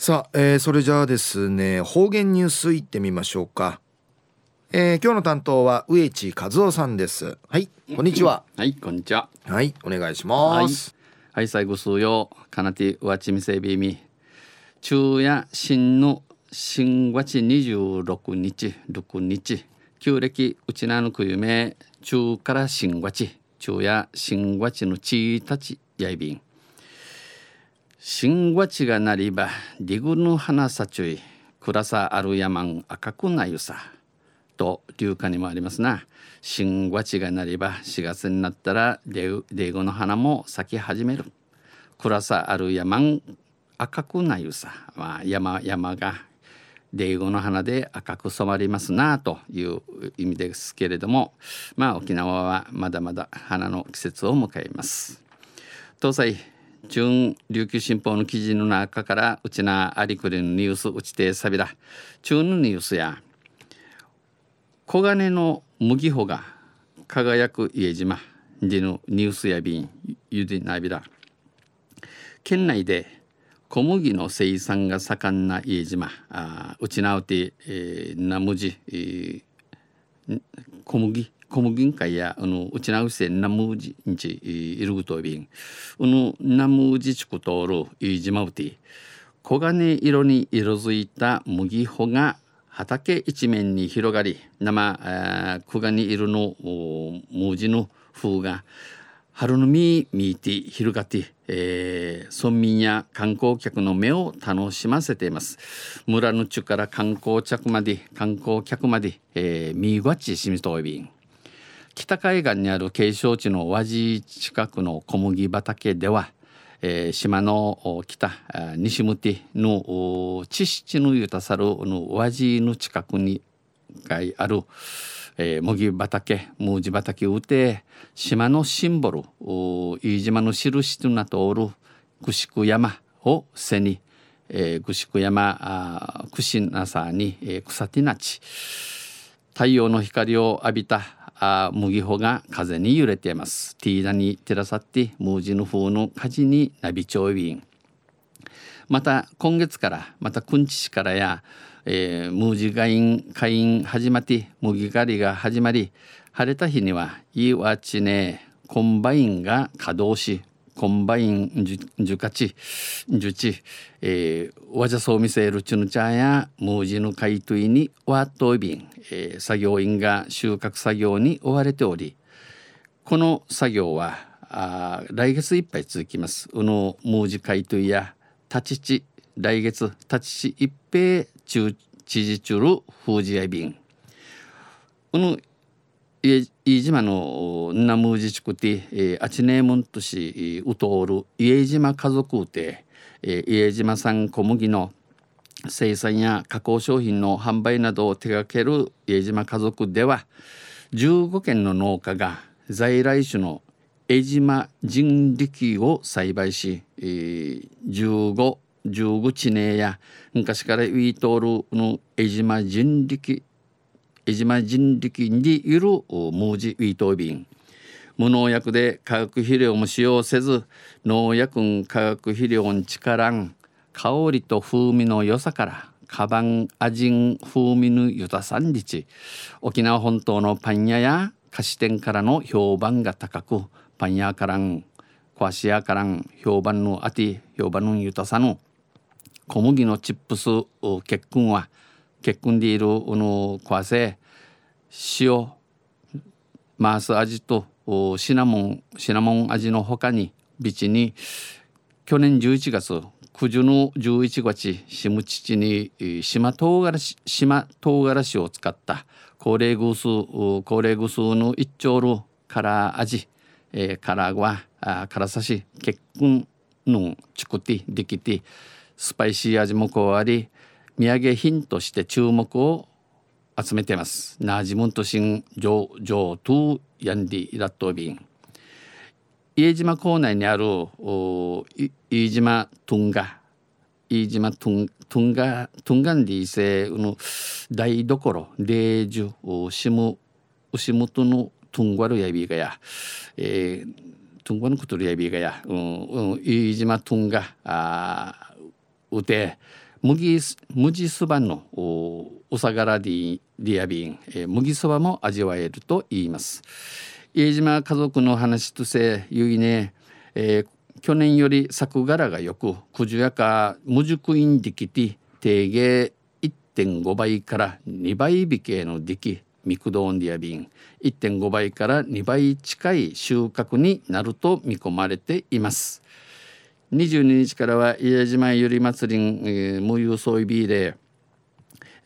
さあ、えー、それじゃあですね方言ニュースいってみましょうか、えー、今日の担当は植地和夫さんです。はい。こんにちは。はいこんにちは。はいお願いします、はい、はい、最後数曜かなてわちみせびみ。昼夜新の新月26日。6日。旧暦うちなのくゆめ。中から新月。昼夜新月のちたちやいびん新月がなりばリグの花さちゅい暗さある山ん赤くなゆさ。と流歌にもありますな。新月がなりば4月になったらレゴの花も咲き始める。暗さある山赤くなゆさ、まあ、山山がレゴの花で赤く染まりますなという意味ですけれども。まあ沖縄はまだまだ花の季節を迎えます。東西中琉球新報の記事の中からうちなありくりのニュースうちてさびら中のニュースや黄金の麦穂が輝く家島でのニュースや便ゆでなびら。県内で小麦の生産が盛んな家島あうちなうて、えー、なむじ、小麦小麦会やあのうちなうせナムジんちいるぐとびんうぬナムジ地区通るいじまうて黄金色に色づいた麦穂が畑一面に広がり生黄金色のムジの風が春の実見て広がって、えー、村民や観光客の目を楽しませています村の地から観光客まで観光客まで、えー、見ごちしみといびん北海岸にある景勝地の和地近くの小麦畑では、えー、島の北西向きの地質のゆたさるの和地の近くにある、えー、麦畑麦地畑うて島のシンボル飯島の印となっておる串山を背に、えー、串山串なさに、えー、草手なち太陽の光を浴びたあ麦穂が風に揺れています。ティーダに照らさってムージの風の火事にナビ調備員また今月からまたくんち市からや、えー、ムージガイン会員始まって麦狩りが始まり晴れた日にはいいわちねコンバインが稼働しコンバインジュカチジュチ、えー、わじゃそうみせるちぬちゃやムージの海いにわっといびん、えー、作業員が収穫作業に追われておりこの作業はあ来月いっぱい続きます。うのムージ海いや立ち地来月立ち地一平中知事中る封じやびんうの飯島のナム自治区であちねむんとしうとおる家島家族で家島産小麦の生産や加工商品の販売などを手掛ける家島家族では15軒の農家が在来種の江島人力を栽培し15 15地名や昔からウィートールの江島人力江島人力にいるムージウィートビン無農薬で化学肥料も使用せず農薬化学肥料ん力ん香りと風味の良さからカバン味ん風味の豊さん日。沖縄本島のパン屋や菓子店からの評判が高くパン屋からん壊し屋からん評判のあて評判の豊さの小麦のチップス結婚は結婚でいるの壊せ塩マース味とシナモンシナモン味のほかにビチに去年11月九十の11月シムチチに島唐辛子島唐辛子を使った高齢グース高齢グースの一丁ルカラー味、えー、カラーはあカラサシ結婚の作ってできてスパイシー味も加わり土産品として注目を集めています。ナージムントシン上上トゥヤンディラットビン。家島港内にある飯島トンガ飯島トントンガトンガンディセの台所霊樹シム牛元のトンガルヤビがや、えー、トンガのことるヤビがや、うんうん、飯島トンガあうて麦麦そばのおさがらディアビン、えー、麦そばも味わえると言います。家島家族の話とせゆいね、えー、去年より作柄がよくくじゅやか無熟インディキティ定芸1.5倍から2倍引けのディキミクドオンディアビン1.5倍から2倍近い収穫になると見込まれています。22日からは家島ゆり祭り、えー、無有ソイビーで、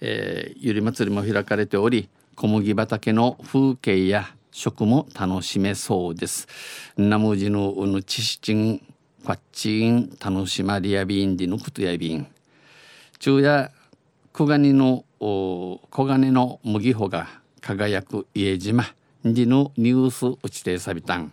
えー、ゆり祭りも開かれており小麦畑の風景や食も楽しめそうです。ナムジのうぬチシチンファッチン楽しまりやビンディヌクトやビン昼夜小金の小金の麦穂が輝く家島にのニュース打ちてさびたん。